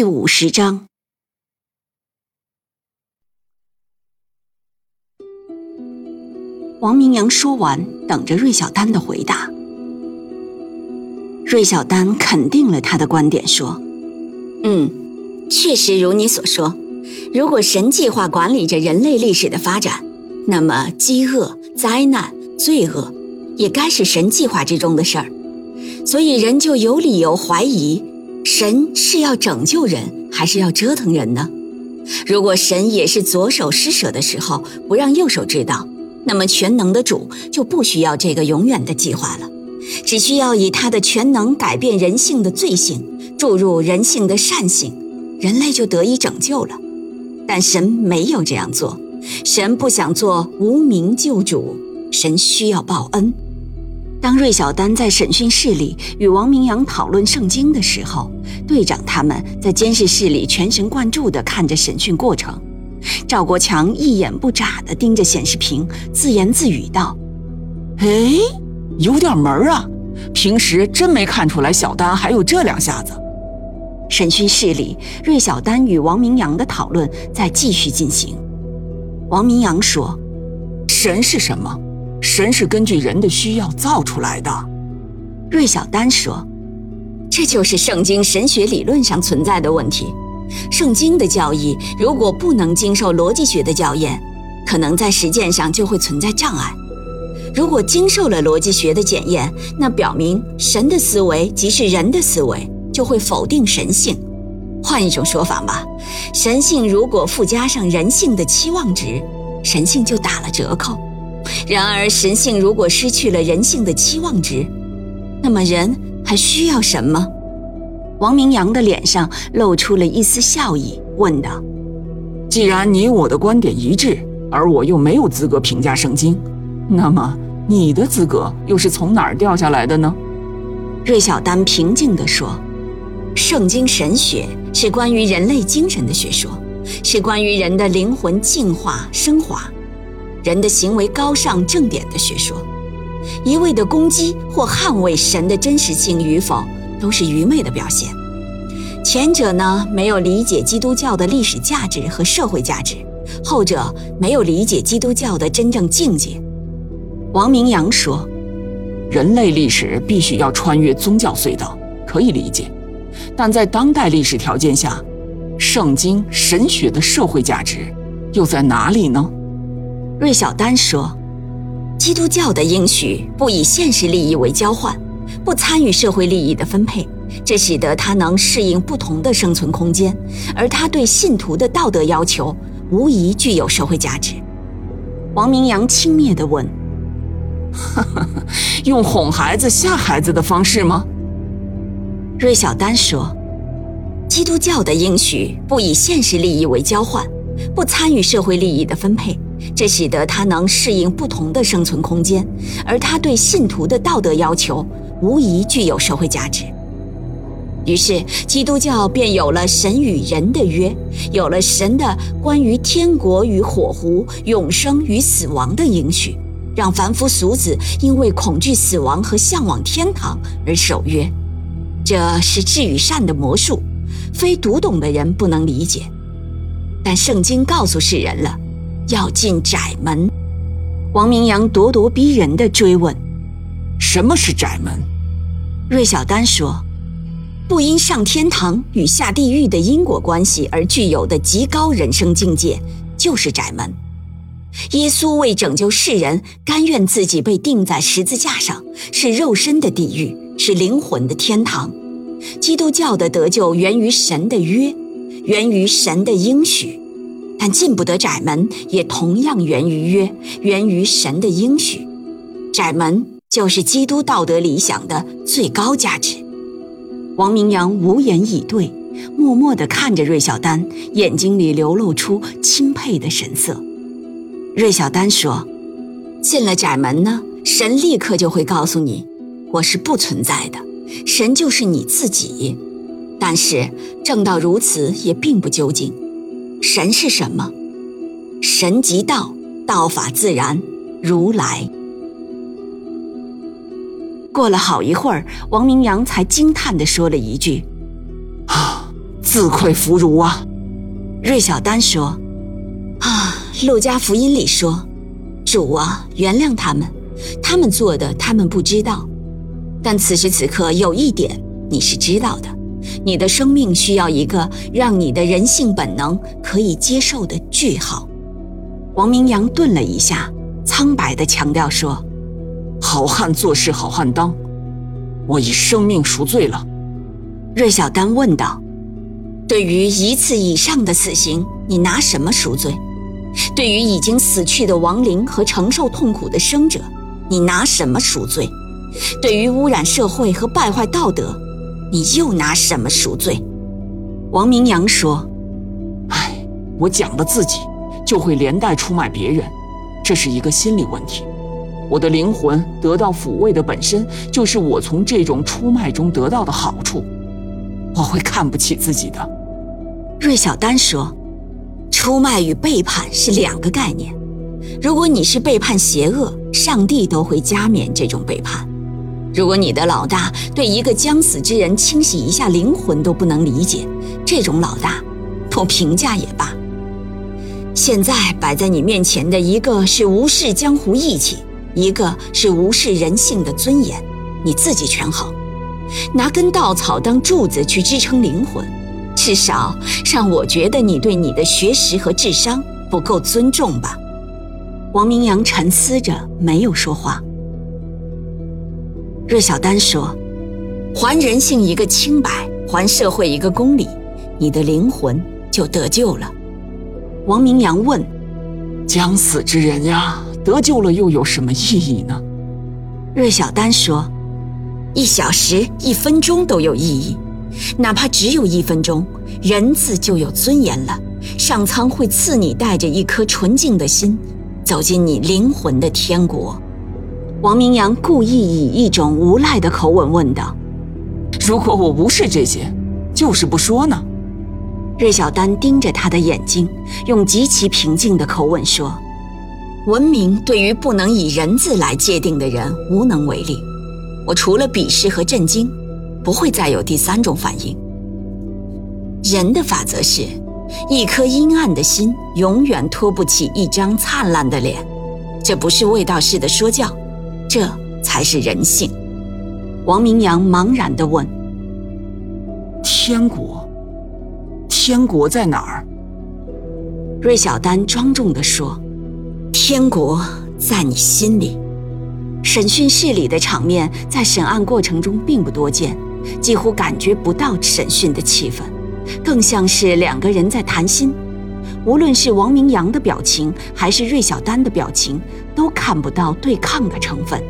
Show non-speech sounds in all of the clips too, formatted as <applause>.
第五十章，王明阳说完，等着芮小丹的回答。芮小丹肯定了他的观点，说：“嗯，确实如你所说。如果神计划管理着人类历史的发展，那么饥饿、灾难、罪恶，也该是神计划之中的事儿。所以人就有理由怀疑。”神是要拯救人，还是要折腾人呢？如果神也是左手施舍的时候不让右手知道，那么全能的主就不需要这个永远的计划了，只需要以他的全能改变人性的罪性，注入人性的善性，人类就得以拯救了。但神没有这样做，神不想做无名救主，神需要报恩。当芮小丹在审讯室里与王明阳讨论圣经的时候，队长他们在监视室里全神贯注地看着审讯过程。赵国强一眼不眨地盯着显示屏，自言自语道：“哎，有点门啊！平时真没看出来小丹还有这两下子。”审讯室里，芮小丹与王明阳的讨论在继续进行。王明阳说：“神是什么？”神是根据人的需要造出来的，芮小丹说：“这就是圣经神学理论上存在的问题。圣经的教义如果不能经受逻辑学的校验，可能在实践上就会存在障碍；如果经受了逻辑学的检验，那表明神的思维即是人的思维，就会否定神性。换一种说法吧，神性如果附加上人性的期望值，神性就打了折扣。”然而，神性如果失去了人性的期望值，那么人还需要什么？王明阳的脸上露出了一丝笑意，问道：“既然你我的观点一致，而我又没有资格评价圣经，那么你的资格又是从哪儿掉下来的呢？”芮小丹平静地说：“圣经神学是关于人类精神的学说，是关于人的灵魂进化升华。”人的行为高尚正点的学说，一味的攻击或捍卫神的真实性与否，都是愚昧的表现。前者呢，没有理解基督教的历史价值和社会价值；后者没有理解基督教的真正境界。王明阳说：“人类历史必须要穿越宗教隧道，可以理解，但在当代历史条件下，圣经神学的社会价值又在哪里呢？”芮小丹说：“基督教的应许不以现实利益为交换，不参与社会利益的分配，这使得他能适应不同的生存空间。而他对信徒的道德要求无疑具有社会价值。”王明阳轻蔑地问：“ <laughs> 用哄孩子吓孩子的方式吗？”芮小丹说：“基督教的应许不以现实利益为交换，不参与社会利益的分配。”这使得他能适应不同的生存空间，而他对信徒的道德要求无疑具有社会价值。于是，基督教便有了神与人的约，有了神的关于天国与火湖、永生与死亡的应许，让凡夫俗子因为恐惧死亡和向往天堂而守约。这是智与善的魔术，非读懂的人不能理解。但圣经告诉世人了。要进窄门，王明阳咄咄逼人地追问：“什么是窄门？”芮小丹说：“不因上天堂与下地狱的因果关系而具有的极高人生境界，就是窄门。耶稣为拯救世人，甘愿自己被钉在十字架上，是肉身的地狱，是灵魂的天堂。基督教的得救源于神的约，源于神的应许。”但进不得窄门，也同样源于约，源于神的应许。窄门就是基督道德理想的最高价值。王明阳无言以对，默默地看着芮小丹，眼睛里流露出钦佩的神色。芮小丹说：“进了窄门呢，神立刻就会告诉你，我是不存在的，神就是你自己。但是正道如此，也并不究竟。神是什么？神即道，道法自然，如来。”过了好一会儿，王明阳才惊叹地说了一句：“啊，自愧弗如啊！”芮小丹说：“啊，路加福音里说，主啊，原谅他们，他们做的他们不知道。但此时此刻有一点你是知道的，你的生命需要一个让你的人性本能可以接受的句号。”王明阳顿了一下，苍白地强调说。好汉做事好汉当，我以生命赎罪了。芮小丹问道：“对于一次以上的死刑，你拿什么赎罪？对于已经死去的亡灵和承受痛苦的生者，你拿什么赎罪？对于污染社会和败坏道德，你又拿什么赎罪？”王明阳说：“唉，我讲了自己，就会连带出卖别人，这是一个心理问题。”我的灵魂得到抚慰的本身就是我从这种出卖中得到的好处，我会看不起自己的。芮小丹说：“出卖与背叛是两个概念。如果你是背叛邪恶，上帝都会加冕这种背叛；如果你的老大对一个将死之人清洗一下灵魂都不能理解，这种老大，不评价也罢。现在摆在你面前的一个是无视江湖义气。”一个是无视人性的尊严，你自己权衡。拿根稻草当柱子去支撑灵魂，至少让我觉得你对你的学识和智商不够尊重吧。王明阳沉思着，没有说话。芮小丹说：“还人性一个清白，还社会一个公理，你的灵魂就得救了。”王明阳问：“将死之人呀？”得救了又有什么意义呢？芮小丹说：“一小时、一分钟都有意义，哪怕只有一分钟，人字就有尊严了。上苍会赐你带着一颗纯净的心，走进你灵魂的天国。”王明阳故意以一种无赖的口吻问道：“如果我无视这些，就是不说呢？”芮小丹盯着他的眼睛，用极其平静的口吻说。文明对于不能以人字来界定的人无能为力。我除了鄙视和震惊，不会再有第三种反应。人的法则是，一颗阴暗的心永远托不起一张灿烂的脸。这不是卫道士的说教，这才是人性。王明阳茫然地问：“天国，天国在哪儿？”芮小丹庄重地说。天国在你心里。审讯室里的场面在审案过程中并不多见，几乎感觉不到审讯的气氛，更像是两个人在谈心。无论是王明阳的表情，还是芮小丹的表情，都看不到对抗的成分。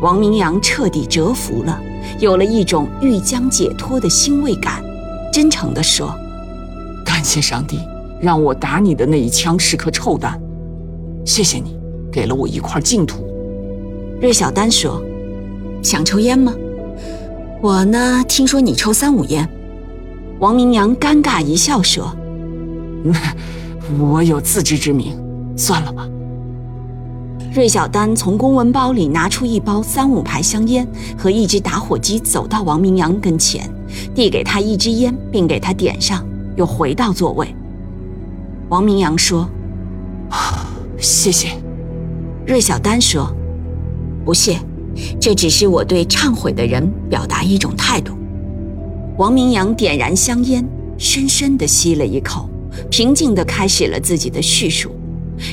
王明阳彻底折服了，有了一种欲将解脱的欣慰感，真诚地说：“感谢上帝。”让我打你的那一枪是颗臭蛋，谢谢你给了我一块净土。芮小丹说：“想抽烟吗？我呢，听说你抽三五烟。”王明阳尴尬一笑说：“我有自知之明，算了吧。”芮小丹从公文包里拿出一包三五牌香烟和一支打火机，走到王明阳跟前，递给他一支烟，并给他点上，又回到座位。王明阳说：“ <sighs> 谢谢。”芮小丹说：“不谢，这只是我对忏悔的人表达一种态度。”王明阳点燃香烟，深深地吸了一口，平静地开始了自己的叙述。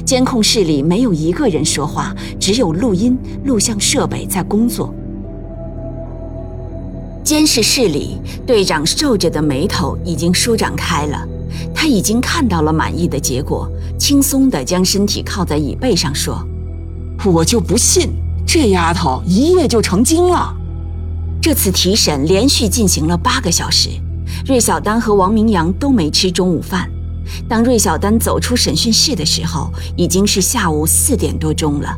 监控室里没有一个人说话，只有录音录像设备在工作。监视室里，队长皱着的眉头已经舒展开了。他已经看到了满意的结果，轻松地将身体靠在椅背上说：“我就不信这丫头一夜就成精了。”这次提审连续进行了八个小时，芮小丹和王明阳都没吃中午饭。当芮小丹走出审讯室的时候，已经是下午四点多钟了。